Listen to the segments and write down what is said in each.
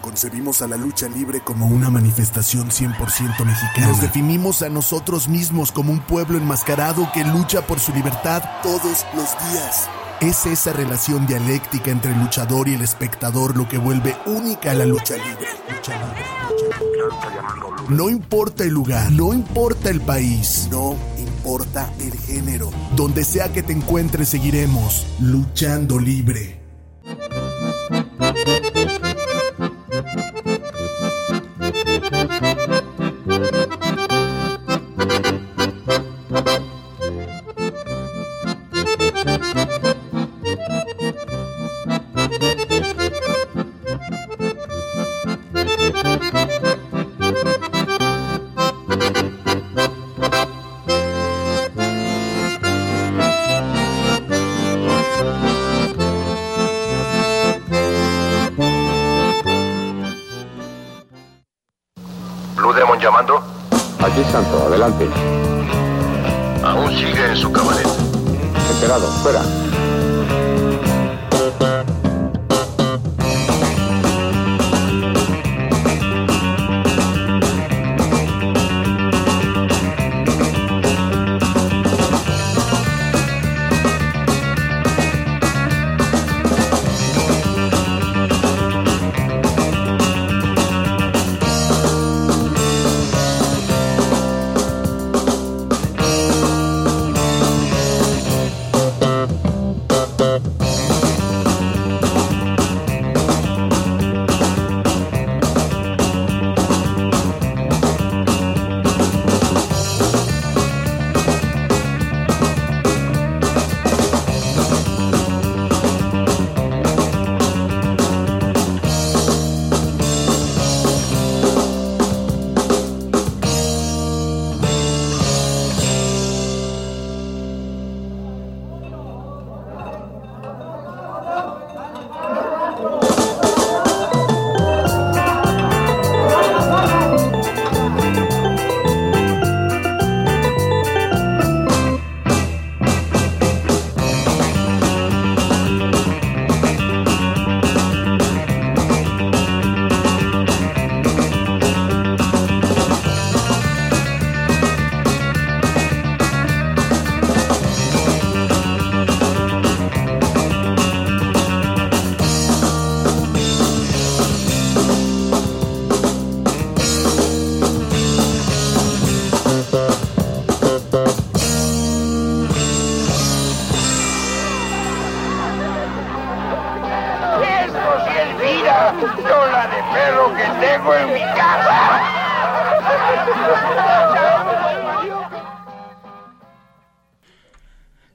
Concebimos a la lucha libre como una manifestación 100% mexicana. Nos definimos a nosotros mismos como un pueblo enmascarado que lucha por su libertad todos los días. Es esa relación dialéctica entre el luchador y el espectador lo que vuelve única a la lucha libre. No importa el lugar, no importa el país, no importa el género. Donde sea que te encuentres seguiremos luchando libre.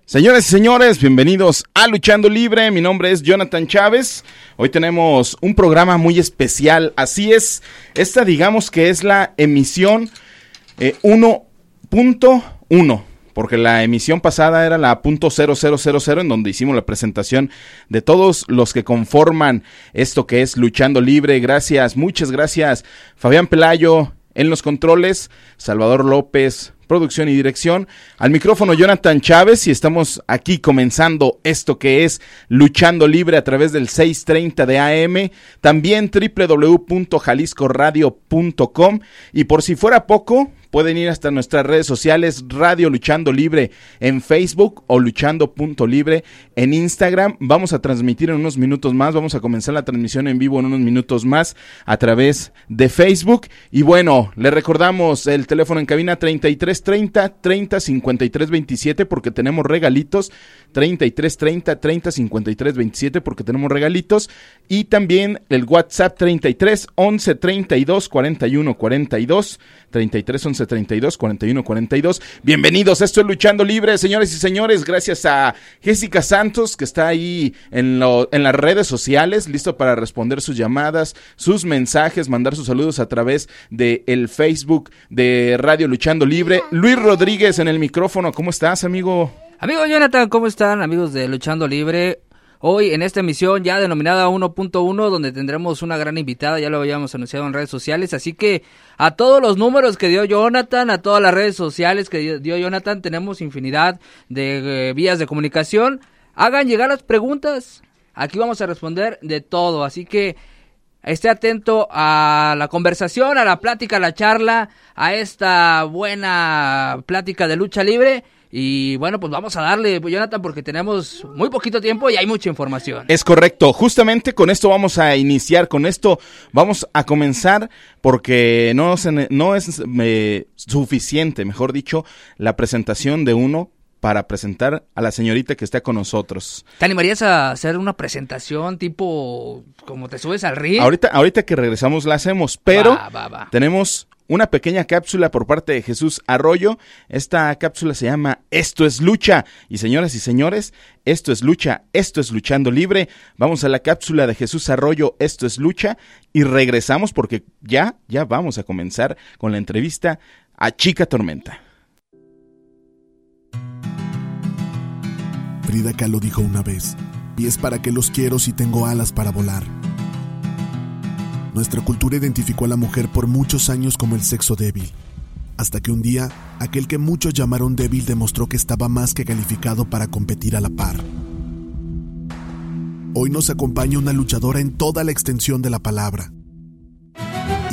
Señores y señores, bienvenidos a Luchando Libre. Mi nombre es Jonathan Chávez. Hoy tenemos un programa muy especial. Así es, esta digamos que es la emisión eh, 1.1 porque la emisión pasada era la .0000 en donde hicimos la presentación de todos los que conforman esto que es Luchando Libre. Gracias, muchas gracias Fabián Pelayo en los controles, Salvador López, producción y dirección. Al micrófono Jonathan Chávez y estamos aquí comenzando esto que es Luchando Libre a través del 630 de AM, también www.jaliscoradio.com y por si fuera poco, pueden ir hasta nuestras redes sociales Radio Luchando Libre en Facebook o Luchando.libre en Instagram. Vamos a transmitir en unos minutos más, vamos a comenzar la transmisión en vivo en unos minutos más a través de Facebook. Y bueno, le recordamos el teléfono en cabina 3330 30 53 27 porque tenemos regalitos. 3330 30 53 27 porque tenemos regalitos. Y también el WhatsApp 33 11 32 41 42 33 11 32 41 42. Bienvenidos, esto es Luchando Libre, señores y señores. Gracias a Jessica Santos, que está ahí en, lo, en las redes sociales, listo para responder sus llamadas, sus mensajes, mandar sus saludos a través de el Facebook de Radio Luchando Libre. Luis Rodríguez en el micrófono, ¿cómo estás, amigo? Amigo Jonathan, ¿cómo están, amigos de Luchando Libre? Hoy en esta emisión ya denominada 1.1, donde tendremos una gran invitada, ya lo habíamos anunciado en redes sociales, así que a todos los números que dio Jonathan, a todas las redes sociales que dio Jonathan, tenemos infinidad de eh, vías de comunicación. Hagan llegar las preguntas, aquí vamos a responder de todo, así que esté atento a la conversación, a la plática, a la charla, a esta buena plática de lucha libre. Y bueno, pues vamos a darle, pues, Jonathan, porque tenemos muy poquito tiempo y hay mucha información. Es correcto, justamente con esto vamos a iniciar, con esto vamos a comenzar porque no, se- no es eh, suficiente, mejor dicho, la presentación de uno para presentar a la señorita que está con nosotros. ¿Te animarías a hacer una presentación tipo como te subes al ring? Ahorita, ahorita que regresamos la hacemos, pero Va, va, va. tenemos una pequeña cápsula por parte de Jesús Arroyo. Esta cápsula se llama Esto es lucha. Y señoras y señores, esto es lucha, esto es luchando libre. Vamos a la cápsula de Jesús Arroyo, Esto es lucha. Y regresamos porque ya, ya vamos a comenzar con la entrevista a Chica Tormenta. Frida Kahlo dijo una vez, pies para que los quiero si tengo alas para volar. Nuestra cultura identificó a la mujer por muchos años como el sexo débil, hasta que un día aquel que muchos llamaron débil demostró que estaba más que calificado para competir a la par. Hoy nos acompaña una luchadora en toda la extensión de la palabra.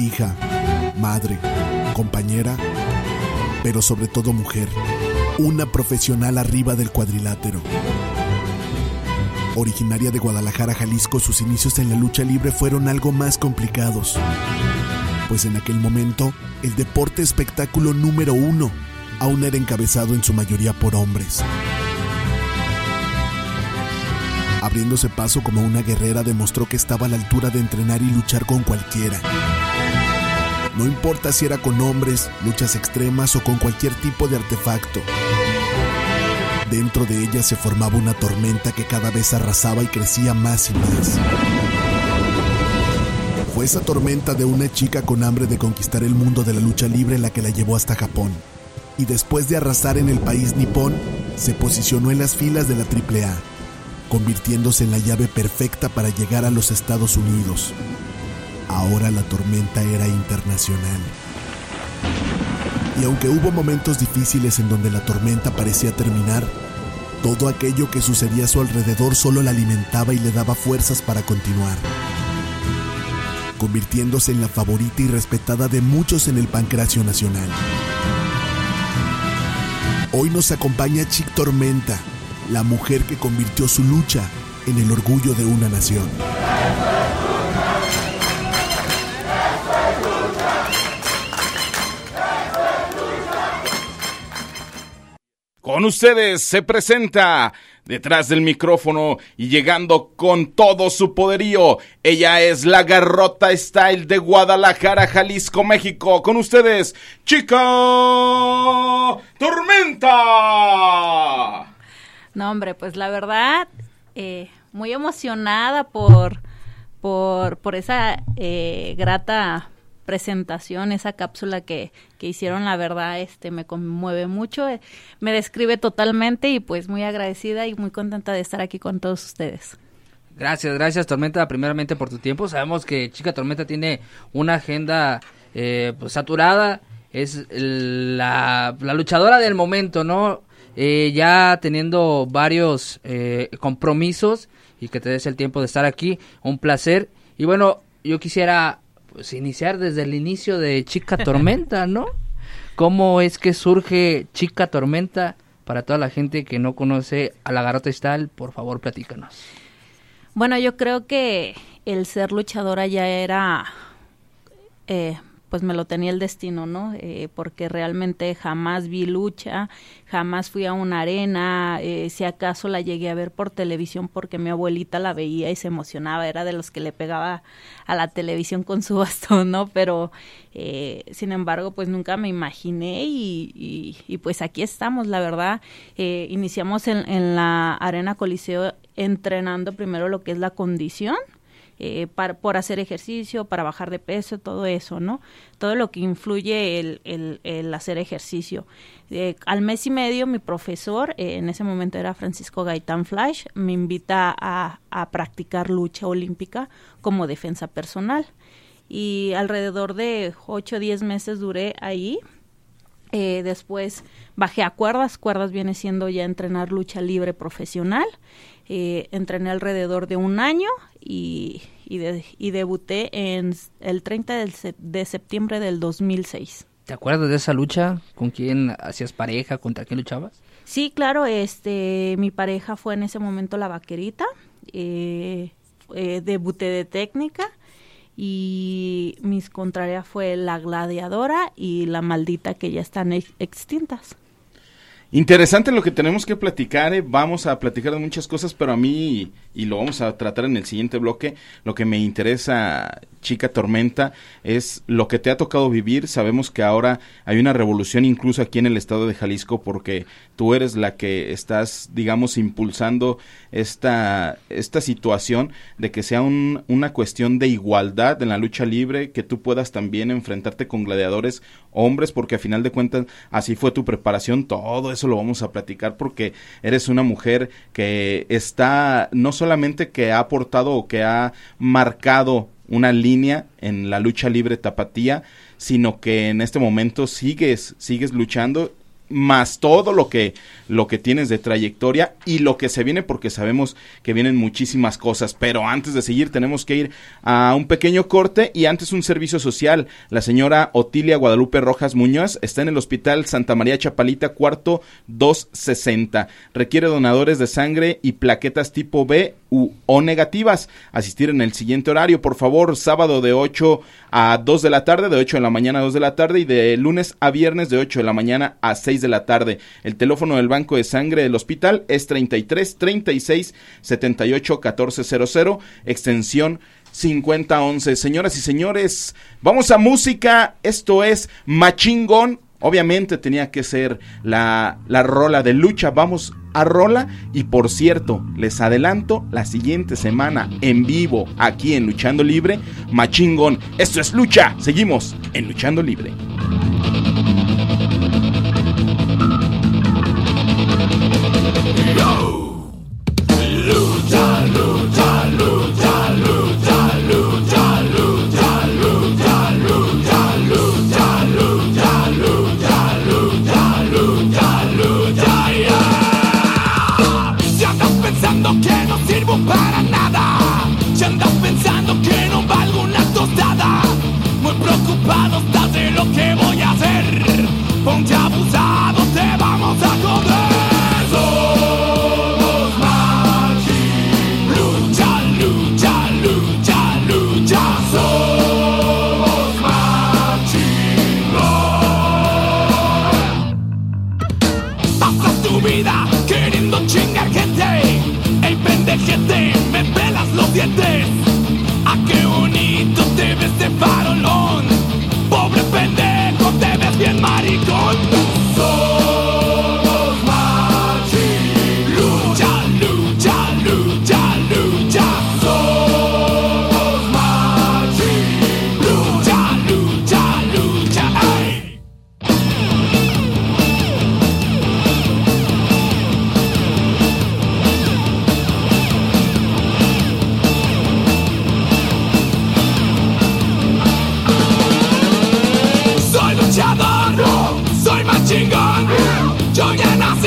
Hija, madre, compañera, pero sobre todo mujer. Una profesional arriba del cuadrilátero. Originaria de Guadalajara, Jalisco, sus inicios en la lucha libre fueron algo más complicados. Pues en aquel momento, el deporte espectáculo número uno aún era encabezado en su mayoría por hombres. Abriéndose paso como una guerrera demostró que estaba a la altura de entrenar y luchar con cualquiera. No importa si era con hombres, luchas extremas o con cualquier tipo de artefacto. Dentro de ella se formaba una tormenta que cada vez arrasaba y crecía más y más. Fue esa tormenta de una chica con hambre de conquistar el mundo de la lucha libre la que la llevó hasta Japón. Y después de arrasar en el país nipón, se posicionó en las filas de la AAA, convirtiéndose en la llave perfecta para llegar a los Estados Unidos. Ahora la tormenta era internacional. Y aunque hubo momentos difíciles en donde la tormenta parecía terminar, todo aquello que sucedía a su alrededor solo la alimentaba y le daba fuerzas para continuar, convirtiéndose en la favorita y respetada de muchos en el pancracio nacional. Hoy nos acompaña Chic Tormenta, la mujer que convirtió su lucha en el orgullo de una nación. Con ustedes se presenta detrás del micrófono y llegando con todo su poderío. Ella es la Garrota Style de Guadalajara, Jalisco, México. Con ustedes, Chica Tormenta. No, hombre, pues la verdad, eh, muy emocionada por, por, por esa eh, grata presentación, esa cápsula que, que hicieron, la verdad, este, me conmueve mucho, eh, me describe totalmente y pues muy agradecida y muy contenta de estar aquí con todos ustedes. Gracias, gracias Tormenta, primeramente por tu tiempo. Sabemos que Chica Tormenta tiene una agenda eh, pues, saturada, es la, la luchadora del momento, ¿no? Eh, ya teniendo varios compromisos y que te des el tiempo de estar aquí, un placer. Y bueno, yo quisiera pues, iniciar desde el inicio de Chica Tormenta, ¿no? ¿Cómo es que surge Chica Tormenta? Para toda la gente que no conoce a la Garota Style, por favor, platícanos. Bueno, yo creo que el ser luchadora ya era, eh, pues me lo tenía el destino, ¿no? Eh, porque realmente jamás vi lucha, jamás fui a una arena, eh, si acaso la llegué a ver por televisión porque mi abuelita la veía y se emocionaba, era de los que le pegaba a la televisión con su bastón, ¿no? Pero, eh, sin embargo, pues nunca me imaginé y, y, y pues aquí estamos, la verdad. Eh, iniciamos en, en la Arena Coliseo entrenando primero lo que es la condición. Eh, para, por hacer ejercicio, para bajar de peso, todo eso, ¿no? Todo lo que influye el, el, hacer ejercicio. Eh, al mes y medio, mi profesor, eh, en ese momento era Francisco Gaitán Flash, me invita a, a practicar lucha olímpica como defensa personal. Y alrededor de 8 o 10 meses duré ahí. Después bajé a cuerdas. Cuerdas viene siendo ya entrenar lucha libre profesional. Eh, entrené alrededor de un año y, y, de- y debuté en el 30 del se- de septiembre del 2006. ¿Te acuerdas de esa lucha? ¿Con quién hacías pareja? ¿Contra quién luchabas? Sí, claro, este, mi pareja fue en ese momento la vaquerita, eh, eh, debuté de técnica y mis contrarias fue la gladiadora y la maldita que ya están ex- extintas. Interesante lo que tenemos que platicar, eh. vamos a platicar de muchas cosas, pero a mí, y lo vamos a tratar en el siguiente bloque, lo que me interesa, chica tormenta, es lo que te ha tocado vivir. Sabemos que ahora hay una revolución incluso aquí en el estado de Jalisco porque tú eres la que estás, digamos, impulsando esta, esta situación de que sea un- una cuestión de igualdad en la lucha libre, que tú puedas también enfrentarte con gladiadores hombres, porque a final de cuentas así fue tu preparación, todo eso lo vamos a platicar porque eres una mujer que está, no solamente que ha aportado o que ha marcado una línea en la lucha libre tapatía, sino que en este momento sigues, sigues luchando más todo lo que lo que tienes de trayectoria y lo que se viene porque sabemos que vienen muchísimas cosas, pero antes de seguir tenemos que ir a un pequeño corte y antes un servicio social. La señora Otilia Guadalupe Rojas Muñoz está en el Hospital Santa María Chapalita, cuarto 260. Requiere donadores de sangre y plaquetas tipo B u O negativas. Asistir en el siguiente horario, por favor, sábado de 8 a 2 de la tarde, de 8 de la mañana a 2 de la tarde y de lunes a viernes de 8 de la mañana a 6 de la tarde. El teléfono del Banco de Sangre del hospital es 33 36 78 1400, extensión 5011. Señoras y señores, vamos a música. Esto es Machingón. Obviamente tenía que ser la, la rola de lucha. Vamos a rola. Y por cierto, les adelanto la siguiente semana en vivo aquí en Luchando Libre. Machingón. Esto es lucha. Seguimos en Luchando Libre.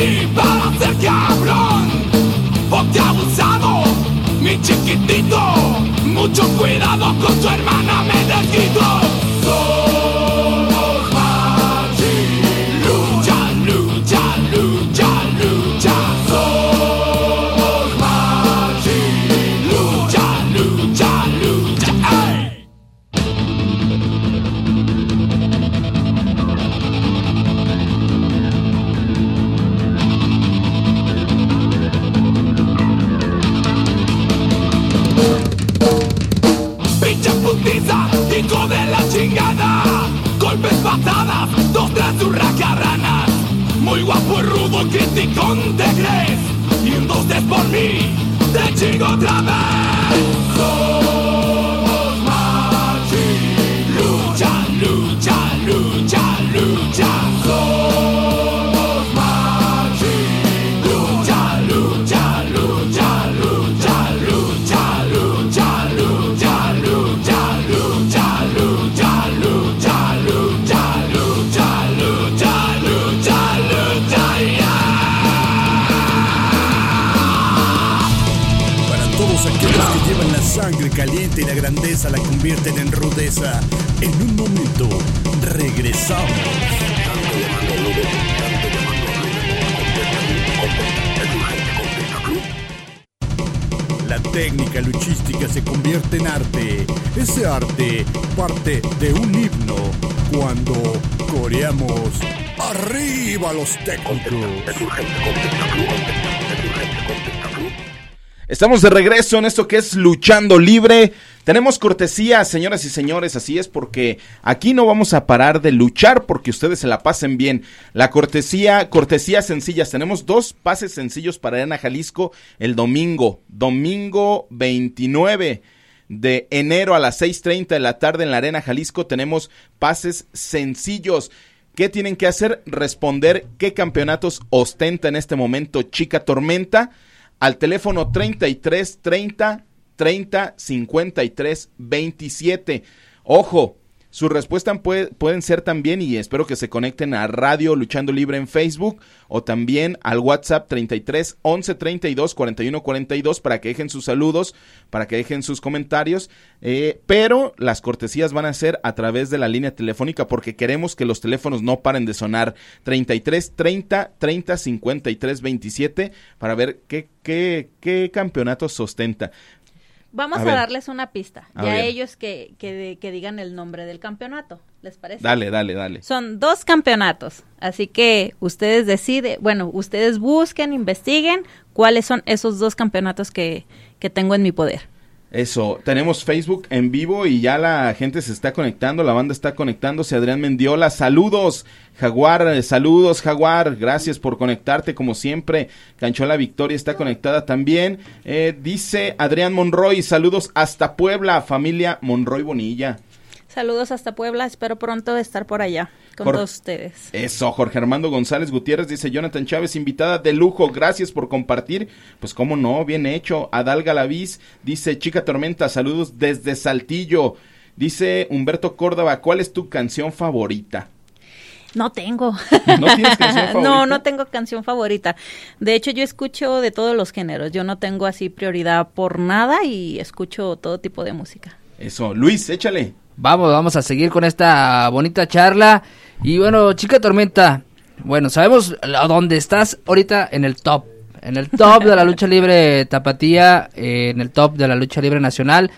Nací para ser cabrón. Ponte abusado, mi chiquitito. Mucho cuidado con tu hermana, me desquito. Convierte en arte. Ese arte parte de un himno cuando coreamos arriba los técnicos. Estamos de regreso en esto que es Luchando Libre. Tenemos cortesía, señoras y señores, así es porque aquí no vamos a parar de luchar porque ustedes se la pasen bien. La cortesía, cortesías sencillas. Tenemos dos pases sencillos para Arena Jalisco el domingo, domingo 29 de enero a las 6.30 de la tarde en la Arena Jalisco. Tenemos pases sencillos. ¿Qué tienen que hacer? Responder qué campeonatos ostenta en este momento Chica Tormenta al teléfono 33 30 30 53 27. Ojo, su respuesta puede- pueden ser también, y espero que se conecten a Radio Luchando Libre en Facebook o también al WhatsApp 33 11 32 41 42 para que dejen sus saludos, para que dejen sus comentarios. eh, pero las cortesías van a ser a través de la línea telefónica porque queremos que los teléfonos no paren de sonar 33 30 30 53 27 para ver qué, qué, qué campeonato sostenta. Vamos A darles una pista. A y a ver. ellos que, que, que digan el nombre del campeonato. ¿Les parece? Dale, dale, dale. Son dos campeonatos. Así que ustedes deciden, bueno, ustedes busquen, investiguen cuáles son esos dos campeonatos que, que tengo en mi poder. Eso, tenemos Facebook en vivo y ya la gente se está conectando, la banda está conectándose. Adrián Mendiola, saludos. Jaguar, eh, saludos, Jaguar. Gracias por conectarte como siempre. Canchola Victoria está conectada también. Eh, dice Adrián Monroy, saludos hasta Puebla, familia Monroy Bonilla. Saludos hasta Puebla, espero pronto estar por allá con Por- todos ustedes. Eso, Jorge Armando González Gutiérrez dice Jonathan Chávez, invitada de lujo, gracias por compartir. Pues cómo no, bien hecho. Adal Galaviz dice Chica Tormenta, saludos desde Saltillo. Dice Humberto Córdoba, ¿cuál es tu canción favorita? No tengo. ¿No tienes canción favorita? No, no tengo canción favorita. De hecho, yo escucho de todos los géneros. Yo no tengo así prioridad por nada y escucho todo tipo de música. Eso, Luis, échale. Vamos, vamos a seguir con esta bonita charla. Y bueno, chica tormenta, bueno, sabemos a dónde estás ahorita en el top. En el top de la lucha libre tapatía, eh, en el top de la lucha libre nacional.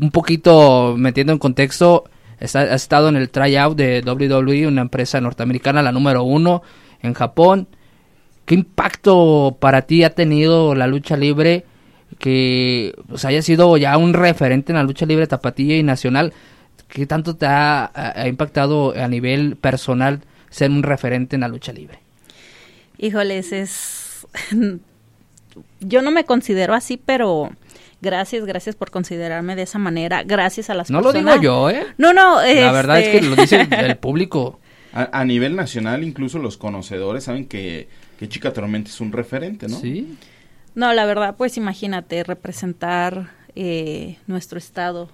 Un poquito metiendo en contexto, está- has estado en el tryout de WWE, una empresa norteamericana, la número uno en Japón. ¿Qué impacto para ti ha tenido la lucha libre que pues, haya sido ya un referente en la lucha libre tapatía y nacional? ¿Qué tanto te ha, impactado a nivel personal ser un referente en la lucha libre? Híjoles, es... Yo no me considero así, pero gracias, gracias por considerarme de esa manera. Gracias a las No lo personas. digo yo, ¿eh? No, no, La verdad es este- que lo dice el, el público. A, a nivel nacional, incluso los conocedores saben que, que Chica Tormenta es un referente, ¿no? Sí. No, la verdad, pues imagínate representar eh, nuestro estado,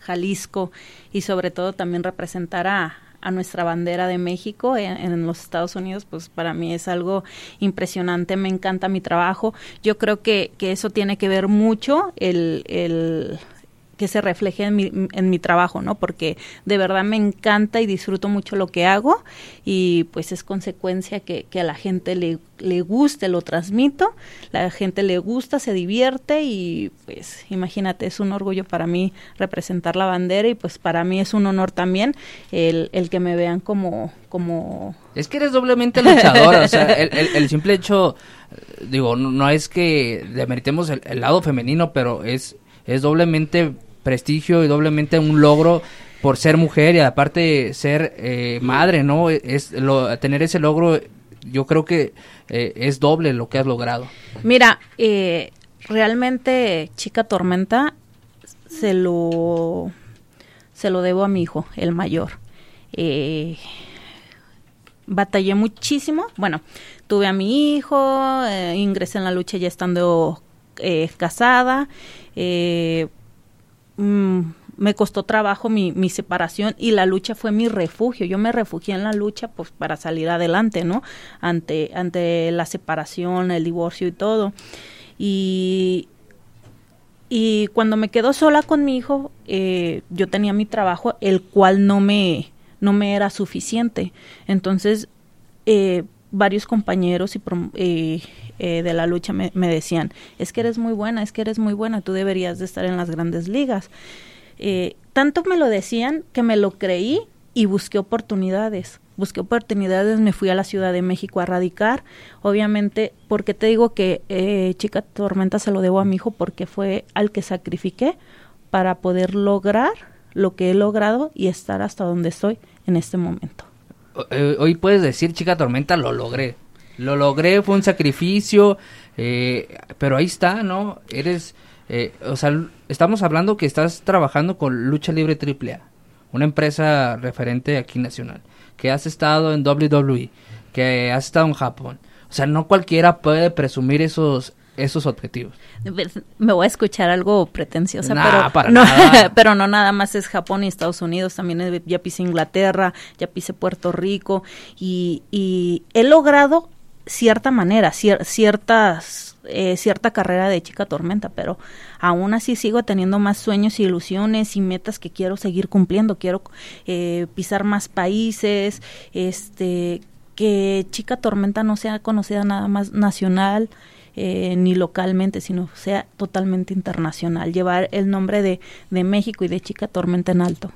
Jalisco, y sobre todo también representar a, a nuestra bandera de México en, en los Estados Unidos, pues para mí es algo impresionante, me encanta mi trabajo. Yo creo que, que eso tiene que ver mucho el, el que se refleje en mi, en mi trabajo, ¿no? Porque de verdad me encanta y disfruto mucho lo que hago y pues es consecuencia que, que a la gente le, le guste, lo transmito, la gente le gusta, se divierte y pues imagínate, es un orgullo para mí representar la bandera y pues para mí es un honor también el, el que me vean como, como Es que eres doblemente luchadora, o sea, el, el- el simple hecho, digo, no, no es que demeritemos el, el lado femenino, pero es, es doblemente prestigio y doblemente un logro por ser mujer y aparte ser eh, madre, ¿no? Es lo, tener ese logro, yo creo que eh, es doble lo que has logrado. Mira, eh, realmente Chica Tormenta se lo se lo debo a mi hijo, el mayor. Eh, batallé muchísimo. Bueno, tuve a mi hijo, eh, ingresé en la lucha ya estando eh, casada. Mm, me costó trabajo mi, mi separación y la lucha fue mi refugio. Yo me refugié en la lucha pues para salir adelante, ¿no? Ante, ante la separación, el divorcio y todo. Y y cuando me quedo sola con mi hijo, eh, yo tenía mi trabajo, el cual no me, no me era suficiente. Entonces, eh, varios compañeros y eh, de la lucha me, me decían, es que eres muy buena, es que eres muy buena, tú deberías de estar en las grandes ligas. Eh, tanto me lo decían que me lo creí y busqué oportunidades. Busqué oportunidades, me fui a la Ciudad de México a radicar. Obviamente, porque te digo que eh, Chica Tormenta se lo debo a mi hijo porque fue al que sacrifiqué para poder lograr lo que he logrado y estar hasta donde estoy en este momento. Eh, hoy puedes decir, chica tormenta, lo logré. Lo logré, fue un sacrificio, eh, pero ahí está, ¿no? Eres, eh, o sea, estamos hablando que estás trabajando con Lucha Libre AAA, una empresa referente aquí nacional, que has estado en WWE, que has estado en Japón. O sea, no cualquiera puede presumir esos, esos objetivos. Me voy a escuchar algo pretenciosa, Nah, pero, para no, nada. pero no nada más es Japón y Estados Unidos, también ya pisé Inglaterra, ya pisé Puerto Rico y, y he logrado cierta manera, cier- ciertas, eh, cierta carrera de chica tormenta, pero aún así sigo teniendo más sueños y ilusiones y metas que quiero seguir cumpliendo, quiero eh, pisar más países, este que Chica Tormenta no sea conocida nada más nacional eh, ni localmente, sino sea totalmente internacional, llevar el nombre de, de México y de Chica Tormenta en alto.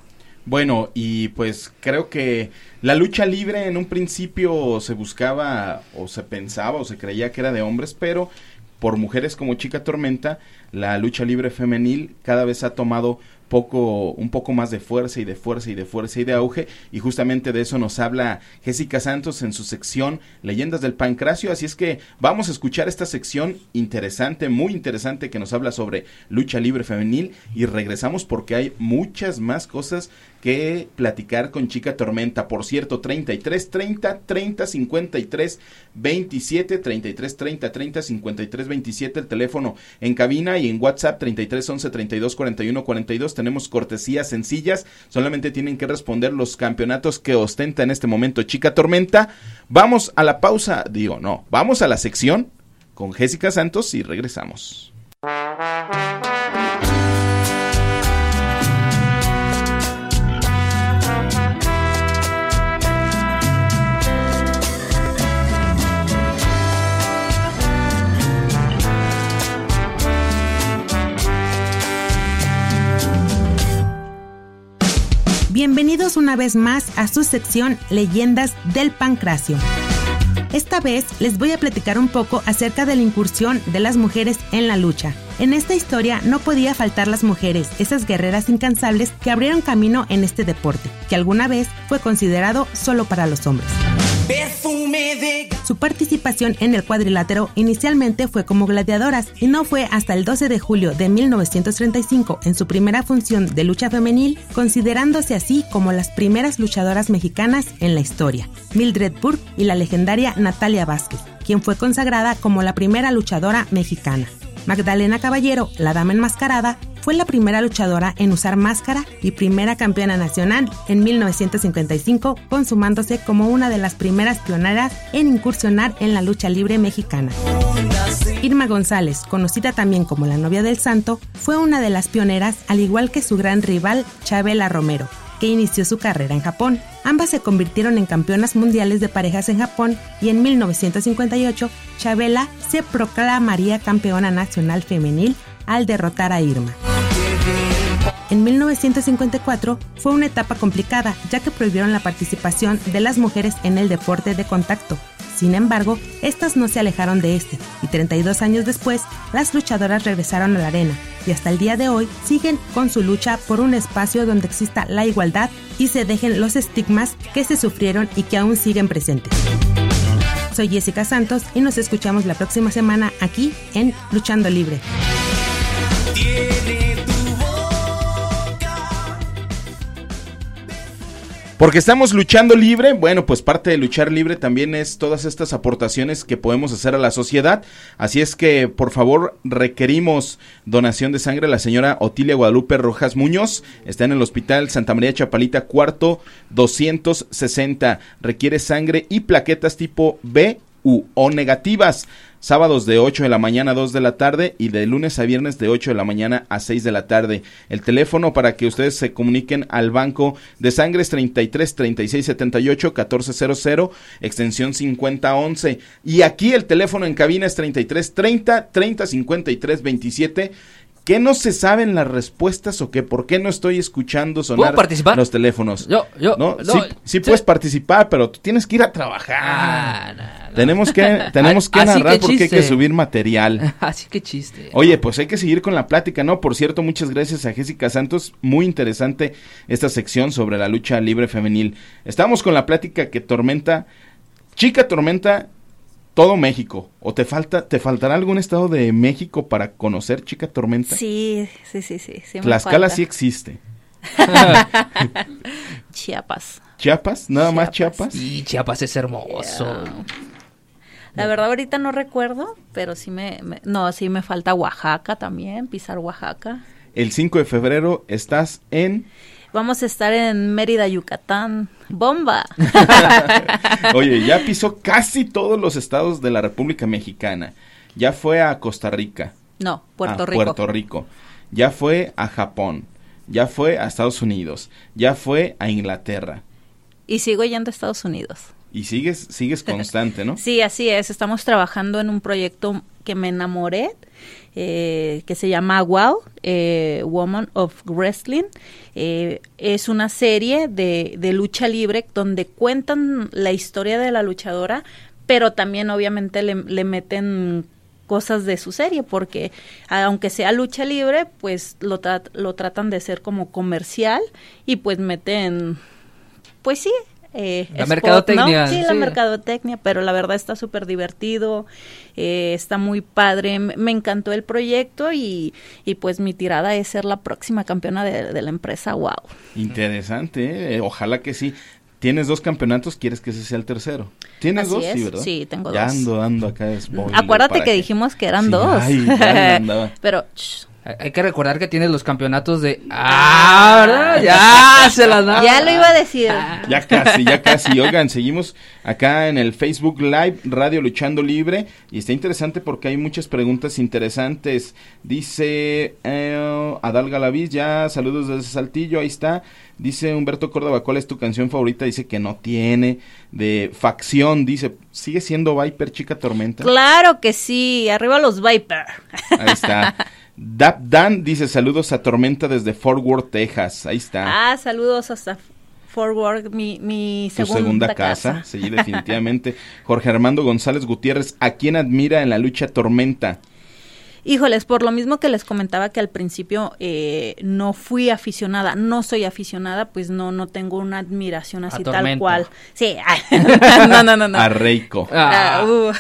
Bueno, y pues creo que la lucha libre en un principio se buscaba o se pensaba o se creía que era de hombres, pero por mujeres como Chica Tormenta, la lucha libre femenil cada vez ha tomado poco, un poco más de fuerza y de fuerza y de fuerza y de auge, y justamente de eso nos habla Jessica Santos en su sección Leyendas del Pancracio, así es que vamos a escuchar esta sección interesante, muy interesante, que nos habla sobre lucha libre femenil, y regresamos porque hay muchas más cosas que platicar con Chica Tormenta. Por cierto, 33 30 30 53 27 33 30 30 53 27 el teléfono en cabina y en WhatsApp 33 11 32 41 42 tenemos cortesías sencillas, solamente tienen que responder los campeonatos que ostenta en este momento Chica Tormenta. Vamos a la pausa, digo, no, vamos a la sección con Jessica Santos y regresamos. Bienvenidos una vez más a su sección Leyendas del Pancracio. Esta vez les voy a platicar un poco acerca de la incursión de las mujeres en la lucha. En esta historia no podía faltar las mujeres, esas guerreras incansables que abrieron camino en este deporte, que alguna vez fue considerado solo para los hombres. Su participación en el cuadrilátero inicialmente fue como gladiadoras y no fue hasta el 12 de julio de 1935 en su primera función de lucha femenil, considerándose así como las primeras luchadoras mexicanas en la historia, Mildred Burke y la legendaria Natalia Vázquez, quien fue consagrada como la primera luchadora mexicana. Magdalena Caballero, la dama enmascarada, fue la primera luchadora en usar máscara y primera campeona nacional en 1955, consumándose como una de las primeras pioneras en incursionar en la lucha libre mexicana. Irma González, conocida también como la novia del santo, fue una de las pioneras, al igual que su gran rival Chabela Romero, que inició su carrera en Japón. Ambas se convirtieron en campeonas mundiales de parejas en Japón y en 1958 Chabela se proclamaría campeona nacional femenil al derrotar a Irma. En 1954 fue una etapa complicada ya que prohibieron la participación de las mujeres en el deporte de contacto. Sin embargo, estas no se alejaron de este y 32 años después, las luchadoras regresaron a la arena y hasta el día de hoy siguen con su lucha por un espacio donde exista la igualdad y se dejen los estigmas que se sufrieron y que aún siguen presentes. Soy Jessica Santos y nos escuchamos la próxima semana aquí en Luchando Libre. Porque estamos luchando libre, bueno, pues parte de luchar libre también es todas estas aportaciones que podemos hacer a la sociedad. Así es que, por favor, requerimos donación de sangre. La señora Otilia Guadalupe Rojas Muñoz está en el Hospital Santa María Chapalita, cuarto 260. Requiere sangre y plaquetas tipo B u O negativas. Sábados de 8 de la mañana a 2 de la tarde y de lunes a viernes de 8 de la mañana a 6 de la tarde. El teléfono para que ustedes se comuniquen al banco de sangre es 33 36 78 1400 extensión 5011 y aquí el teléfono en cabina es 33 30 30 53 27 ¿Qué no se saben las respuestas o qué? ¿Por qué no estoy escuchando sonar los teléfonos? Yo, yo, ¿No? no, sí, sí sí. puedes participar, pero tú tienes que ir a trabajar. Ah. Tenemos que, tenemos que Así narrar que porque hay que subir material. Así que chiste. Oye, pues hay que seguir con la plática, ¿no? Por cierto, muchas gracias a Jessica Santos. Muy interesante esta sección sobre la lucha libre femenil. Estamos con la plática que tormenta, chica tormenta todo México. ¿O te falta, te faltará algún estado de México para conocer chica tormenta? Sí, sí, sí, sí. sí Tlaxcala sí existe. Chiapas. ¿Chiapas? ¿Nada más Chiapas? Y Chiapas es hermoso. Yeah. La verdad ahorita no recuerdo, pero sí me, me- no, sí me falta Oaxaca también, pisar Oaxaca. El 5 de febrero estás en... Vamos a estar en Mérida, Yucatán. ¡Bomba! Oye, ya pisó casi todos los estados de la República Mexicana. Ya fue a Costa Rica. No, Puerto a Rico. Puerto Rico. Ya fue a Japón. Ya fue a Estados Unidos. Ya fue a Inglaterra. Y sigo yendo a Estados Unidos. Y sigues, sigues constante, ¿no? Sí, así es. Estamos trabajando en un proyecto que me enamoré, eh, que se llama WOW, eh, Woman of Wrestling. Eh, es una serie de, de lucha libre donde cuentan la historia de la luchadora, pero también obviamente le, le meten cosas de su serie, porque aunque sea lucha libre, pues lo, tra- lo tratan de ser como comercial y pues meten, pues sí. Eh, La spot, mercadotecnia, ¿no? Sí, la mercadotecnia, pero la verdad está súper divertido, eh, está muy padre, me, encantó el proyecto y, y pues mi tirada es ser la próxima campeona de, de la empresa Wow. Interesante, ¿eh? Ojalá que sí. Tienes dos campeonatos, quieres que ese sea el tercero. ¿Tienes Así dos? es, Sí, ¿verdad? sí, tengo ya dos. ando dando acá Acuérdate que dijimos que eran Sí, dos. ay, ya le andaba. pero shh, Hay que recordar que tienes los campeonatos de... ¡Ah! ¿verdad? Ya se las da. ya lo iba a decir. Ya casi, ya casi. Oigan, seguimos acá en el Facebook Live Radio Luchando Libre y está interesante porque hay muchas preguntas interesantes. Dice eh, Adal Galaviz, ya saludos desde Saltillo, ahí está. Dice Humberto Córdoba, ¿cuál es tu canción favorita? Dice que no tiene. De facción, dice, ¿sigue siendo Viper Chica Tormenta? Claro que sí, arriba los Viper. Ahí está. Dap Dan dice, saludos a Tormenta desde Fort Worth, Texas. Ahí está. Ah, saludos hasta Forward, mi, mi tu segunda, segunda casa. casa. Sí, definitivamente. Jorge Armando González Gutiérrez, ¿a quién admira en la lucha Tormenta? Híjoles, por lo mismo que les comentaba que al principio eh, no fui aficionada, no soy aficionada, pues no, no tengo una admiración así tal cual. Sí, no, no, no, no. A Reiko. Ah. Ah, uh.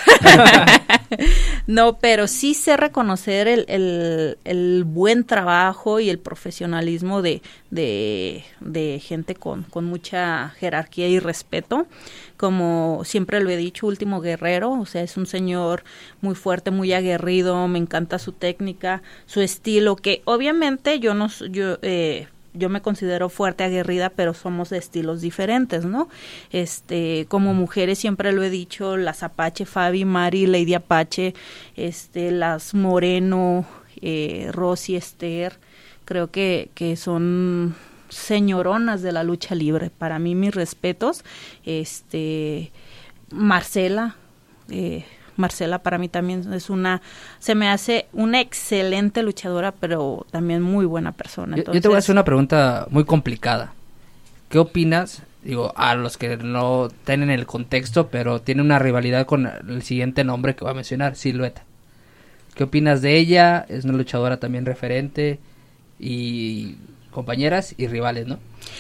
no, pero sí sé reconocer el, el, el buen trabajo y el profesionalismo de, de, de gente con, con mucha jerarquía y respeto. Como siempre lo he dicho, último guerrero, o sea, es un señor muy fuerte, muy aguerrido, me encanta su técnica, su estilo, que obviamente yo no, yo, eh, yo me considero fuerte, aguerrida, pero somos de estilos diferentes, ¿no? Este, como mujeres siempre lo he dicho, las Apache, Fabi, Mari, Lady Apache, este, las Moreno, eh, Rosy, Esther, creo que, que son señoronas de la lucha libre. Para mí, mis respetos. Este, Marcela, eh, Marcela para mí también es una, se me hace una excelente luchadora, pero también muy buena persona. Yo, yo te voy a hacer una pregunta muy complicada. ¿Qué opinas? Digo, a los que no tienen el contexto, pero tiene una rivalidad con el siguiente nombre que voy a mencionar, Silueta. ¿Qué opinas de ella? Es una luchadora también referente y compañeras y rivales, ¿no?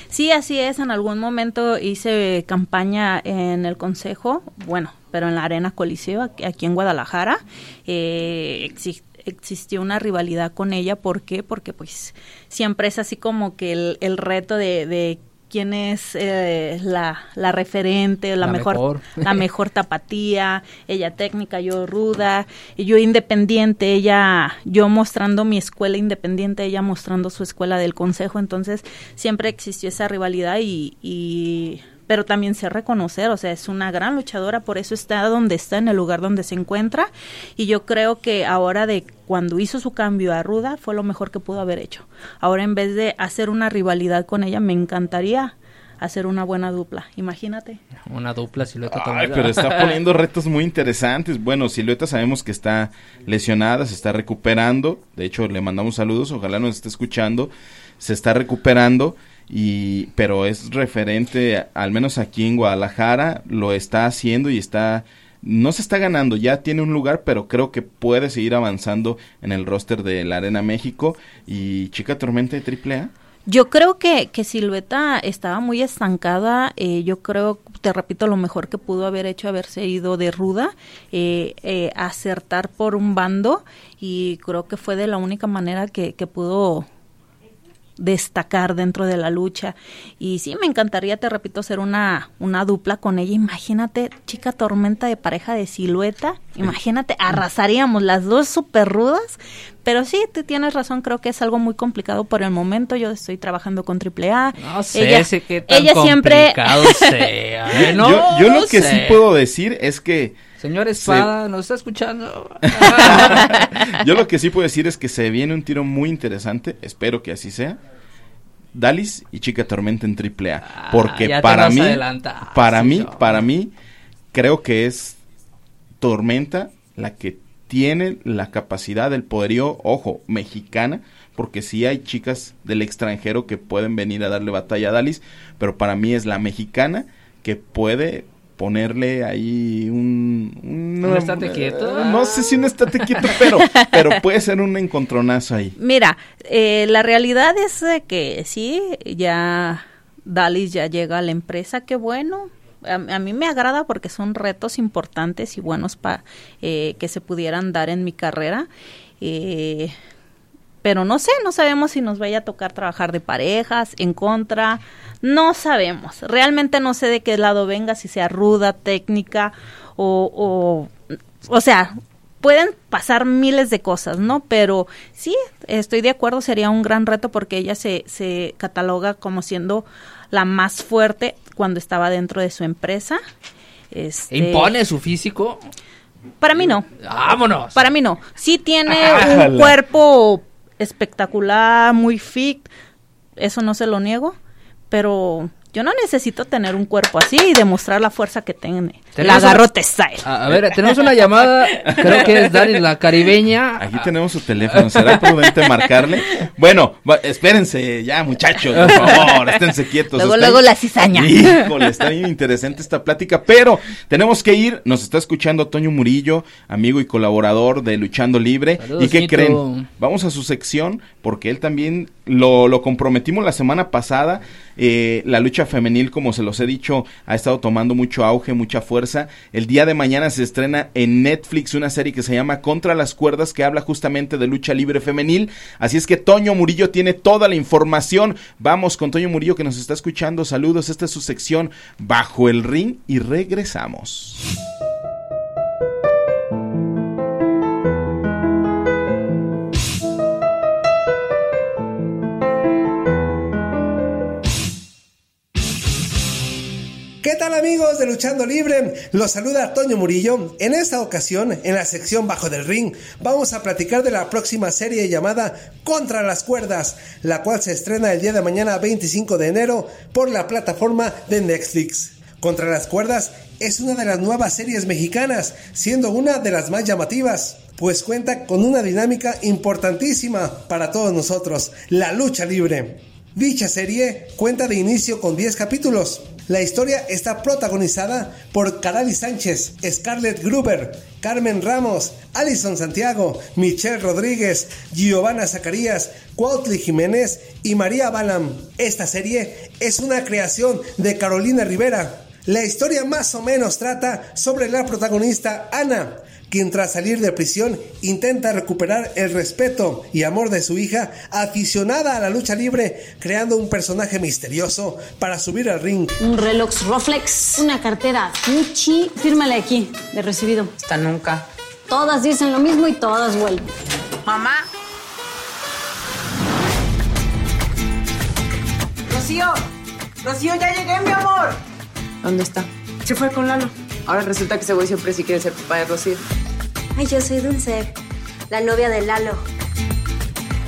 Sí, así es. En algún momento hice campaña en el consejo, bueno, pero en la Arena Coliseo, aquí, en Guadalajara. Eh, exi- existió una rivalidad con ella. ¿Por qué? Porque pues siempre es así como que el, reto de quién es eh, la, la referente, la, La mejor, mejor. la mejor tapatía, ella técnica, yo ruda, y yo independiente, ella, yo mostrando mi escuela independiente, ella mostrando su escuela del consejo, entonces siempre existió esa rivalidad y, y pero también sé reconocer, o sea, es una gran luchadora, por eso está donde está, en el lugar donde se encuentra, y yo creo que ahora de cuando hizo su cambio a Ruda fue lo mejor que pudo haber hecho. Ahora en vez de hacer una rivalidad con ella, me encantaría hacer una buena dupla, imagínate. Una dupla silueta Ay, pero está poniendo retos muy interesantes. Bueno, Silueta sabemos que está lesionada, se está recuperando. De hecho, le mandamos saludos, ojalá nos esté escuchando. Se está recuperando y pero es referente al menos aquí en Guadalajara lo está haciendo y está no se está ganando, ya tiene un lugar, pero creo que puede seguir avanzando en el roster de la Arena México y Chica Tormenta de AAA. Yo creo que, que Silueta estaba muy estancada. Eh, yo creo, te repito, lo mejor que pudo haber hecho haberse ido de ruda, eh, eh, acertar por un bando y creo que fue de la única manera que, que pudo destacar dentro de la lucha. Y sí, me encantaría, te repito, ser una, una dupla con ella. Imagínate, chica tormenta de pareja de silueta. Imagínate, arrasaríamos las dos súper rudas. Pero sí, tú tienes razón, creo que es algo muy complicado por el momento. Yo estoy trabajando con AAA. No sé ella, sé qué tan ella siempre... complicado sea. No yo, yo lo que sé. sí puedo decir es que Señor Espada, ¿nos está escuchando? yo lo que sí puedo decir es que se viene un tiro muy interesante, espero que así sea. Dalis y Chica Tormenta en AAA, Ah, porque para mí, para mí, yo. para mí, creo que es Tormenta la que tiene la capacidad, el poderío, ojo, mexicana, porque sí hay chicas del extranjero que pueden venir a darle batalla a Dalis, pero para mí es la mexicana que puede ponerle ahí un... un- ¿Un estate quieto? No sé si un estate quieto, pero, pero puede ser un encontronazo ahí. Mira, eh, la realidad es eh, que sí, ya Dalis ya llega a la empresa, qué bueno. A, a mí me agrada porque son retos importantes y buenos para que se pudieran dar en mi carrera. Eh, pero no sé, no sabemos si nos vaya a tocar trabajar de parejas, en contra, no sabemos. Realmente no sé de qué lado venga, si sea ruda, técnica o, o, o sea, pueden pasar miles de cosas, ¿no? Pero sí, estoy de acuerdo, sería un gran reto porque ella se, se cataloga como siendo la más fuerte cuando estaba dentro de su empresa. Este, ¿Impone su físico? Para mí no. ¡Vámonos! Para mí no. Sí tiene un cuerpo espectacular, muy fit, eso no se lo niego, pero yo no necesito tener un cuerpo así y demostrar la fuerza que tiene. La garrote style. A, a ver, tenemos una llamada, creo que es Daris la caribeña. Aquí tenemos su teléfono, ¿será prudente marcarle? Bueno, va- espérense ya muchachos, por favor, esténse quietos. Luego, Está luego la cizaña. Híjole, está bien interesante esta plática, pero tenemos que ir, nos está escuchando Toño Murillo, amigo y colaborador de Luchando Libre, Saludos, ¿y qué creen? Vamos a su sección, porque él también lo, lo comprometimos la semana pasada, eh, la lucha femenil, como se los he dicho, ha estado tomando mucho auge, mucha fuerza. El día de mañana se estrena en Netflix una serie que se llama Contra las Cuerdas, que habla justamente de lucha libre femenil. Así es que Toño Murillo tiene toda la información. Vamos con Toño Murillo que nos está escuchando. Saludos, esta es su sección Bajo el Ring y regresamos. ¿Qué tal amigos de Luchando Libre? Los saluda Toño Murillo. En esta ocasión, en la sección Bajo del Ring, vamos a platicar de la próxima serie llamada Contra las Cuerdas, la cual se estrena el día de mañana 25 de enero por la plataforma de Netflix. Contra las Cuerdas es una de las nuevas series mexicanas, siendo una de las más llamativas, pues cuenta con una dinámica importantísima para todos nosotros, la lucha libre. Dicha serie cuenta de inicio con 10 capítulos. La historia está protagonizada por Karali Sánchez, Scarlett Gruber, Carmen Ramos, Alison Santiago, Michelle Rodríguez, Giovanna Zacarías, Cuautli Jiménez y María Balam. Esta serie es una creación de Carolina Rivera. La historia más o menos trata sobre la protagonista Ana, quien tras salir de prisión intenta recuperar el respeto y amor de su hija, aficionada a la lucha libre, creando un personaje misterioso para subir al ring. Un reloj Roflex, una cartera Gucci. Fírmale aquí, de recibido. Hasta nunca. Todas dicen lo mismo y todas vuelven. Mamá. Rocío. Rocío, ya llegué, mi amor. ¿Dónde está? Se fue con Lalo. Ahora resulta que ese güey siempre sí quiere ser papá de Rocío. Ay, yo soy Dulce, la novia de Lalo.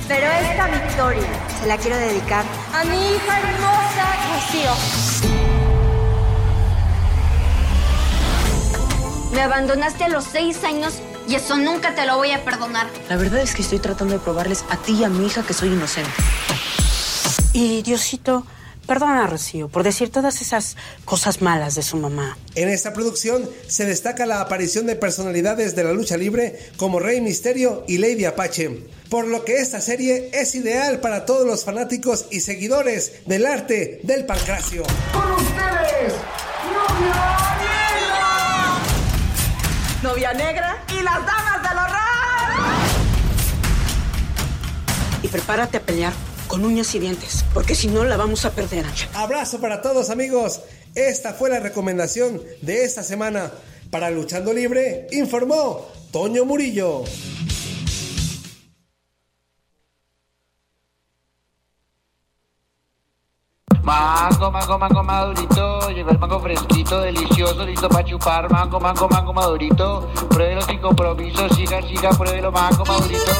Pero esta victoria se la quiero dedicar a mi hija hermosa, Rocío. Me abandonaste a los seis años y eso nunca te lo voy a perdonar. La verdad es que estoy tratando de probarles a ti y a mi hija que soy inocente. Y Diosito, perdona a Rocío por decir todas esas cosas malas de su mamá. En esta producción se destaca la aparición de personalidades de la lucha libre como Rey Misterio y Lady Apache, por lo que esta serie es ideal para todos los fanáticos y seguidores del arte del pancracio. Con ustedes, novia negra. Novia negra y las damas del horror. Y prepárate a pelear con uñas y dientes, porque si no la vamos a perder. Abrazo para todos amigos. Esta fue la recomendación de esta semana. Para Luchando Libre, informó Toño Murillo. Mango, mango, mango madurito, llegó el mango fresquito, delicioso, listo para chupar. Mango, mango, mango madurito, pruébelo sin compromiso, siga, siga, pruébelo, mango madurito.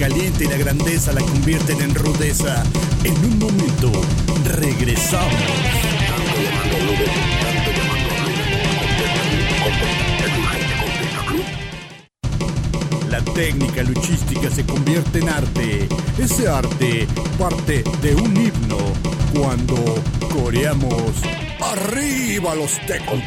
Caliente y la grandeza la convierten en rudeza. En un momento, regresamos. La técnica luchística se convierte en arte. Ese arte parte de un himno cuando coreamos arriba los técnicos.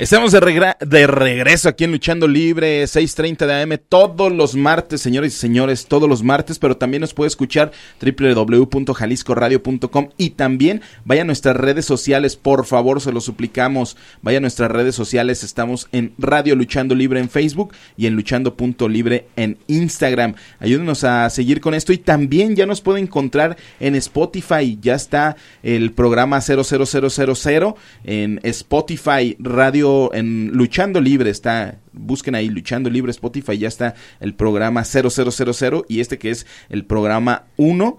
Estamos de, regra- de regreso aquí en Luchando Libre, 6.30 de AM, todos los martes, señores y señores, todos los martes, pero también nos puede escuchar www.jaliscoradio.com y también vaya a nuestras redes sociales, por favor, se lo suplicamos, vaya a nuestras redes sociales, estamos en Radio Luchando Libre en Facebook y en Luchando.libre en Instagram. Ayúdenos a seguir con esto y también ya nos puede encontrar en Spotify, ya está el programa 00000 en Spotify, Radio en Luchando Libre está, busquen ahí Luchando Libre Spotify, ya está el programa 0000 y este que es el programa 1,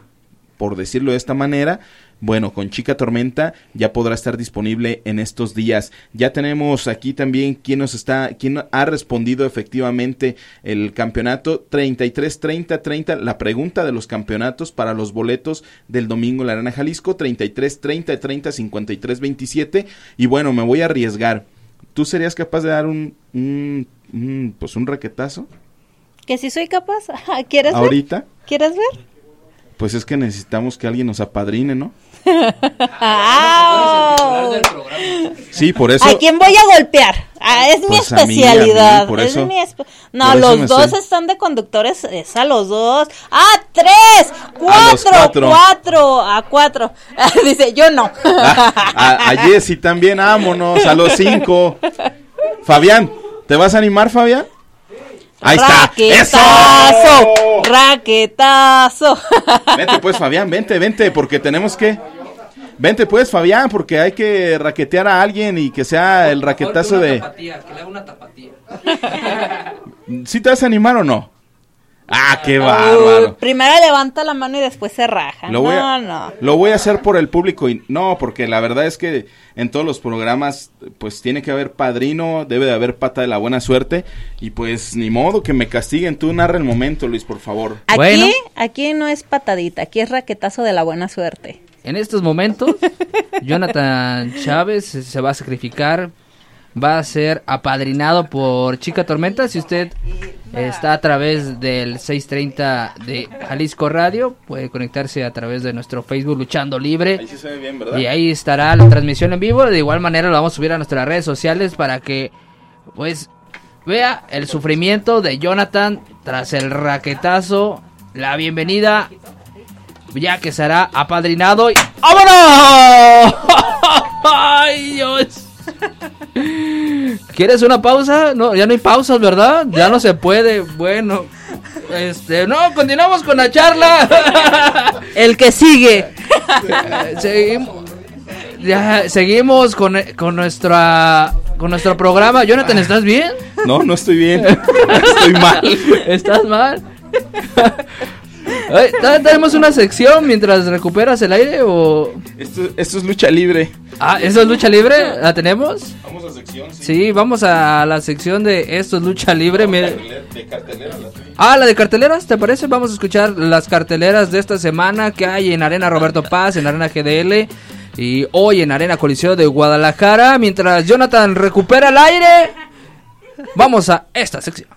por decirlo de esta manera. Bueno, con Chica Tormenta ya podrá estar disponible en estos días. Ya tenemos aquí también quién nos está, quién ha respondido efectivamente el campeonato 33 30 30. La pregunta de los campeonatos para los boletos del domingo en la Arena Jalisco 33 30 30 53 27. Y bueno, me voy a arriesgar. ¿Tú serías capaz de dar un, un, un, pues un raquetazo? Que si soy capaz. ¿Quieres ver? ¿Ahorita? ¿Quieres ver? Pues es que necesitamos que alguien nos apadrine, ¿no? Sí, por eso. ¿A quién voy a golpear? Ah, es mi Pues a mí, especialidad. a mí, por es eso- mi espe- no, los dos estoy- están de conductores. Es a los dos. ¡Ah, tres! ¡Cuatro! cuatro. ¡Cuatro! A cuatro. Dice, yo no. A, a Jessy también, vámonos, a los cinco. Fabián, ¿te vas a animar, Fabián? Ahí está. ¡Eso! ¡Raquetazo! ¡Raquetazo! Vente pues, Fabián, vente, vente, porque tenemos que... Vente pues, Fabián, porque hay que raquetear a alguien y que sea el raquetazo de... que le haga una tapatía. ¿Sí te vas a animar o no? Ah, qué bárbaro. primero levanta la mano y después se raja. Lo voy, no, a, no. lo voy a hacer por el público y no, porque la verdad es que en todos los programas pues tiene que haber padrino, debe de haber pata de la buena suerte y pues ni modo que me castiguen. Tú narra el momento, Luis, por favor. Aquí, aquí no es patadita, aquí es raquetazo de la buena suerte. En estos momentos, Jonathan Chávez se se va a sacrificar, va a ser apadrinado por Chica Tormenta. Si usted está a través del 630 de Jalisco Radio, puede conectarse a través de nuestro Facebook Luchando Libre. Ahí sí se ve bien, ¿verdad? Y ahí estará la transmisión en vivo. De igual manera lo vamos a subir a nuestras redes sociales para que pues vea el sufrimiento de Jonathan tras el raquetazo. La bienvenida ya que será apadrinado y ¡Vámonos! ¡Ay, Dios! ¿Quieres una pausa? No, ya no hay pausas, ¿verdad? Ya no se puede. Bueno, este, no, continuamos con la charla. El que sigue. seguimos, ya, seguimos con, con nuestra con nuestro programa. Jonathan, ¿estás bien? No, no estoy bien. Estoy mal. ¿Estás mal? Ay, ¿todavía tenemos una sección mientras recuperas el aire o Esto, esto es lucha libre. Ah, ¿eso es lucha libre? ¿La tenemos? Vamos a sección, sí. Sí, vamos a la sección de esto es lucha libre. mire. De cartelera la Ah, la de carteleras, ¿te parece? Vamos a escuchar las carteleras de esta semana que hay en Arena Roberto Paz, en Arena GDL y hoy en Arena Coliseo de Guadalajara. Mientras Jonathan recupera el aire, vamos a esta sección.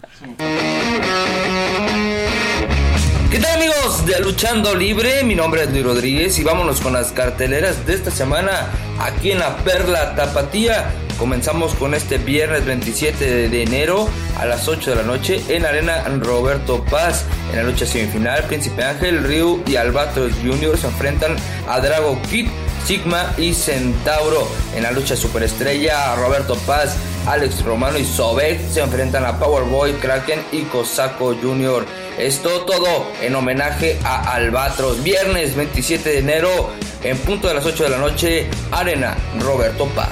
De Luchando Libre? Mi nombre es Luis Rodríguez y vámonos con las carteleras de esta semana aquí en la Perla Tapatía. Comenzamos con este viernes 27 de enero a las 8 de la noche en Arena Roberto Paz. En la lucha semifinal, Príncipe Ángel, Ryu y Albatros Jr. se enfrentan a Drago Kid, Sigma y Centauro. En la lucha superestrella, Roberto Paz, Alex Romano y Sobek se enfrentan a Powerboy, Kraken y Cosaco Jr. Esto todo en homenaje a Albatros. Viernes 27 de enero, en punto de las 8 de la noche, Arena Roberto Paz.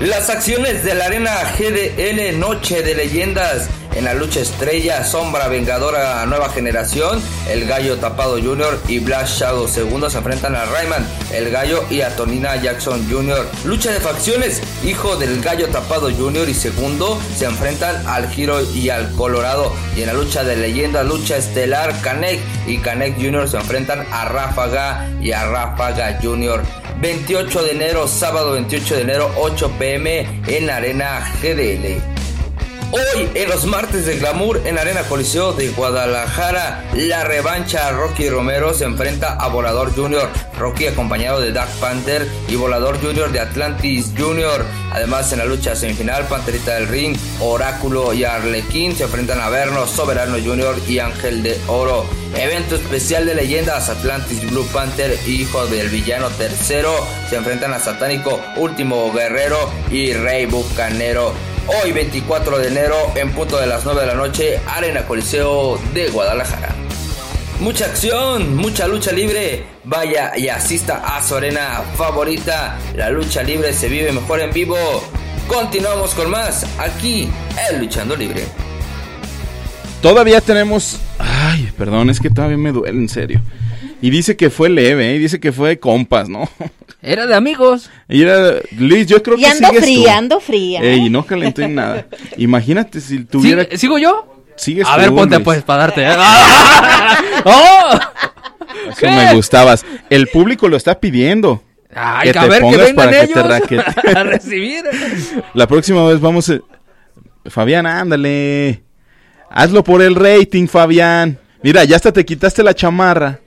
Las acciones de la Arena GDL Noche de Leyendas En la lucha estrella, Sombra Vengadora Nueva Generación, el Gallo Tapado Jr. y Black Shadow II se enfrentan a Rayman, el Gallo y a Tonina Jackson Jr. Lucha de facciones, hijo del Gallo Tapado Jr. y segundo se enfrentan al Giro y al Colorado. Y en la lucha de leyenda, lucha estelar, Canek y Canek Jr. se enfrentan a Ráfaga y a Ráfaga Jr. 28 de enero, sábado 28 de enero, 8 pm en la Arena GDL. Hoy en los martes de glamour en Arena Coliseo de Guadalajara, la revancha Rocky Romero se enfrenta a Volador Jr. Rocky acompañado de Dark Panther y Volador Jr. de Atlantis Jr. Además en la lucha semifinal, Panterita del Ring, Oráculo y Arlequín se enfrentan a Verno, Soberano Jr. y Ángel de Oro. Evento especial de leyendas, Atlantis Blue Panther, hijo del villano tercero, se enfrentan a Satánico, Último Guerrero y Rey Bucanero. Hoy 24 de enero en punto de las 9 de la noche, Arena Coliseo de Guadalajara. Mucha acción, mucha lucha libre. Vaya y asista a su arena favorita. La lucha libre se vive mejor en vivo. Continuamos con más aquí en Luchando Libre. Todavía tenemos. Ay, perdón, es que todavía me duele, en serio. Y dice que fue leve, ¿eh? dice que fue de compas, ¿no? Era de amigos. Y era, Liz, yo creo Y que ando sigues fría, tú. ando fría. Ey, no calenté en nada. Imagínate si tuviera. ¿Sigue- ¿Sigo yo? Sigues A ver, tú, ponte Luis. pues para darte. ¿eh? ¡Oh! Eso me gustabas. El público lo está pidiendo. Ay, que a te ver, que pongas vengan para que te raquete. a recibir. La próxima vez vamos a... Fabián, ándale. Hazlo por el rating, Fabián. Mira, ya hasta te quitaste la chamarra.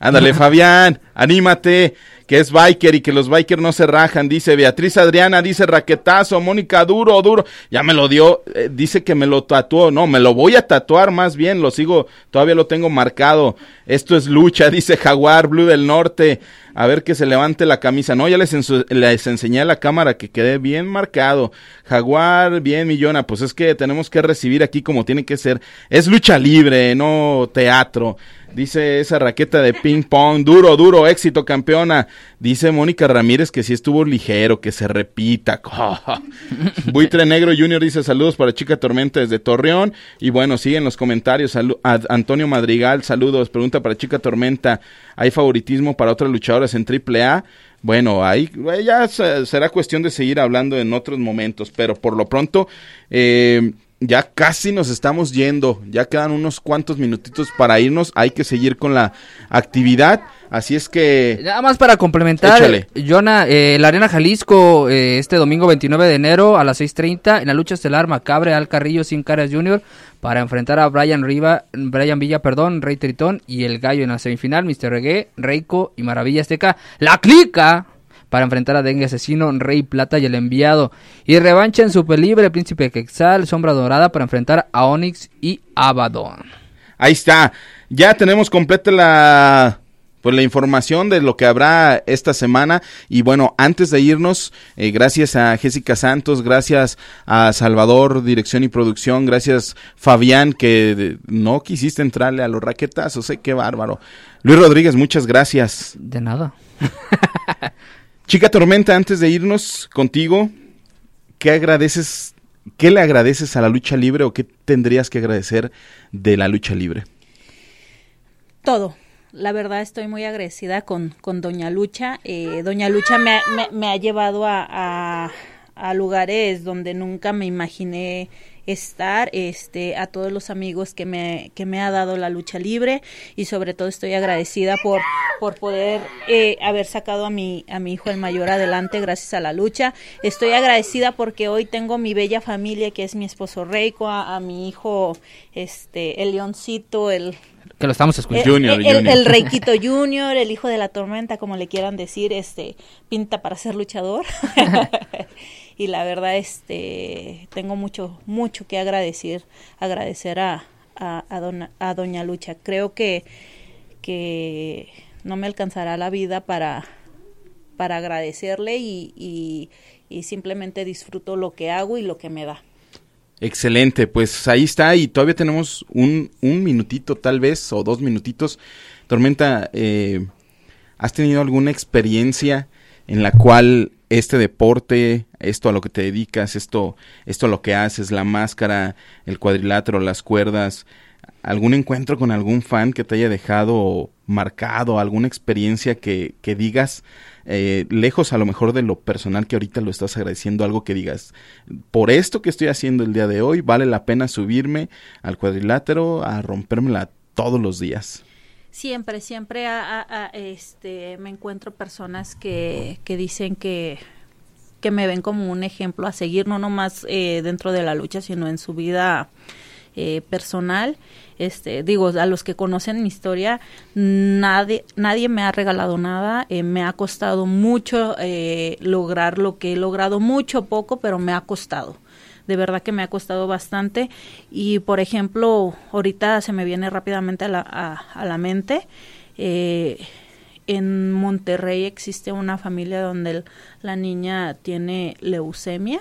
Ándale, Fabián, anímate, que es biker y que los bikers no se rajan, dice Beatriz Adriana, dice raquetazo, Mónica, duro, duro, ya me lo dio, eh, dice que me lo tatuó, no, me lo voy a tatuar más bien, lo sigo, todavía lo tengo marcado, esto es lucha, dice Jaguar, Blue del Norte, a ver que se levante la camisa, no, ya les, les enseñé a la cámara que quede bien marcado, Jaguar, bien Millona, pues es que tenemos que recibir aquí como tiene que ser, es lucha libre, no teatro, Dice esa raqueta de ping pong, duro, duro, éxito, campeona. Dice Mónica Ramírez que sí estuvo ligero, que se repita. Buitre Negro Junior dice saludos para Chica Tormenta desde Torreón. Y bueno, siguen los comentarios. Antonio Madrigal, saludos. Pregunta para Chica Tormenta, ¿hay favoritismo para otras luchadoras en AAA? Bueno, ahí eh, ya se- será cuestión de seguir hablando en otros momentos, pero por lo pronto eh, ya casi nos estamos yendo, ya quedan unos cuantos minutitos para irnos, hay que seguir con la actividad, así es que... Nada más para complementar, Échale. Jonah, eh, la Arena Jalisco eh, este domingo 29 de enero a las 6.30 en la lucha estelar Macabre Al Carrillo Sin Caras Jr. para enfrentar a Brian Riva, Brian Villa, perdón, Rey Tritón y el Gallo en la semifinal, Mr. Reggae, Reiko y Maravilla Azteca, La Clica para enfrentar a Dengue Asesino, Rey Plata y el Enviado. Y revancha en Super Libre, Príncipe Quexal, Sombra Dorada para enfrentar a Onyx y Abaddon. Ahí está. Ya tenemos completa la pues la información de lo que habrá esta semana. Y bueno antes de irnos eh, gracias a Jessica Santos gracias a Salvador dirección y producción gracias Fabián que de- no quisiste entrarle a los raquetazos sé qué bárbaro. Luis Rodríguez muchas gracias. De nada. Chica Tormenta antes de irnos contigo qué agradeces qué le agradeces a la lucha libre o qué tendrías que agradecer de la lucha libre Todo. La verdad estoy muy agradecida con, con Doña Lucha. Eh, Doña Lucha me, ha- me- ha llevado a, a- a lugares donde nunca me imaginé estar, este, a todos los amigos que me, que me ha dado la lucha libre y sobre todo estoy agradecida por, por poder eh, haber sacado a mi, a mi hijo el mayor adelante gracias a la lucha. Estoy agradecida porque hoy tengo mi bella familia que es mi esposo Reiko, a, a mi hijo, este, el leoncito, el Que lo estamos escuchando. el, el- el- el Reikito Junior, el hijo de la tormenta, como le quieran decir, este pinta para ser luchador. y la verdad, este tengo mucho, mucho que agradecer, agradecer a, a, a dona- a Doña Lucha. Creo que, que no me alcanzará la vida para, para agradecerle y, y, y simplemente disfruto lo que hago y lo que me da. Excelente, pues ahí está y todavía tenemos un, un minutito tal vez o dos minutitos. Tormenta, eh, ¿has tenido alguna experiencia en la cual este deporte, esto a lo que te dedicas, esto, esto a lo que haces, la máscara, el cuadrilátero, las cuerdas, algún encuentro con algún fan que te haya dejado marcado, alguna experiencia que, que digas, eh, lejos a lo mejor de lo personal que ahorita lo estás agradeciendo, algo que digas, por esto que estoy haciendo el día de hoy, vale la pena subirme al cuadrilátero a rompérmela todos los días. Siempre, siempre a, este, me encuentro personas que, que dicen que, que me ven como un ejemplo a seguir, no nomás eh, dentro de la lucha, sino en su vida eh, personal. Este, digo, a los que conocen mi historia, nadie, nadie me ha regalado nada, eh, me ha costado mucho eh, lograr lo que he logrado, mucho poco, pero me ha costado de verdad que me ha costado bastante y por ejemplo ahorita se me viene rápidamente a la, a, la mente eh, en Monterrey existe una familia donde la niña tiene leucemia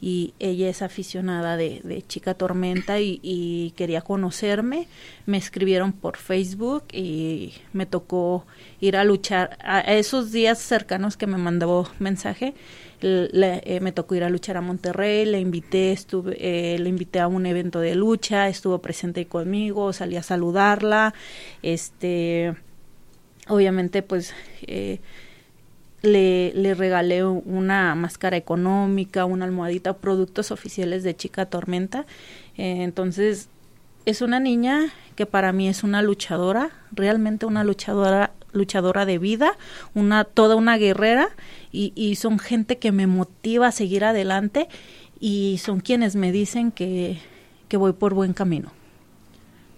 y ella es aficionada de, de Chica Tormenta y, y, quería conocerme. Me escribieron por Facebook y me tocó ir a luchar. A esos días cercanos que me mandó mensaje, le, eh, me tocó ir a luchar a Monterrey, le invité, estuve, eh, le invité a un evento de lucha, estuvo presente conmigo, salí a saludarla, este, obviamente pues eh, le, le, regalé una máscara económica, una almohadita, productos oficiales de Chica Tormenta. Eh, entonces, es una niña que para mí es una luchadora, realmente una luchadora luchadora de vida, una toda una guerrera y, y son gente que me motiva a seguir adelante y son quienes me dicen que, que voy por buen camino.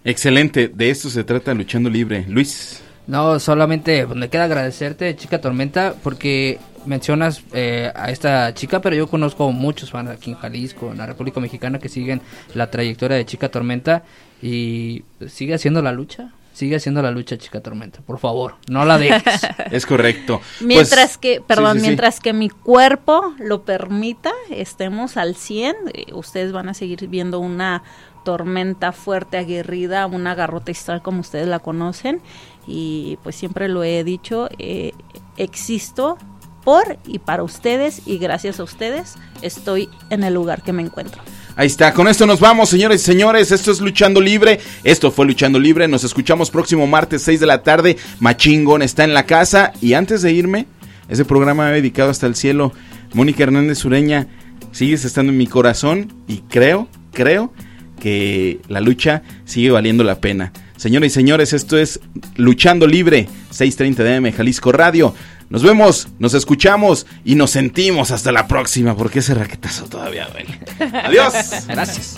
Excelente, de esto se trata Luchando Libre. Luis. No, solamente pues, me queda agradecerte, chica Tormenta, porque mencionas eh, a esta chica, pero yo conozco muchos fans aquí en Jalisco, en la República Mexicana, que siguen la trayectoria de Chica Tormenta y sigue haciendo la lucha. Sigue haciendo la lucha, chica tormenta, por favor, no la dejes. es correcto. Mientras pues, que, perdón, sí, sí, mientras sí. que mi cuerpo lo permita, estemos al 100, eh, ustedes van a seguir viendo una tormenta fuerte, aguerrida, una garrota histórica como ustedes la conocen y pues siempre lo he dicho, eh, existo por y para ustedes y gracias a ustedes estoy en el lugar que me encuentro. Ahí está, con esto nos vamos, señores y señores. Esto es Luchando Libre. Esto fue Luchando Libre. Nos escuchamos próximo martes, 6 de la tarde. Machingón está en la casa. Y antes de irme, ese programa me dedicado hasta el cielo. Mónica Hernández Sureña, sigues estando en mi corazón y creo, creo que la lucha sigue valiendo la pena. Señoras y señores, esto es Luchando Libre, 6:30 de AM Jalisco Radio. Nos vemos, nos escuchamos y nos sentimos hasta la próxima, porque ese raquetazo todavía duele. Adiós. Gracias.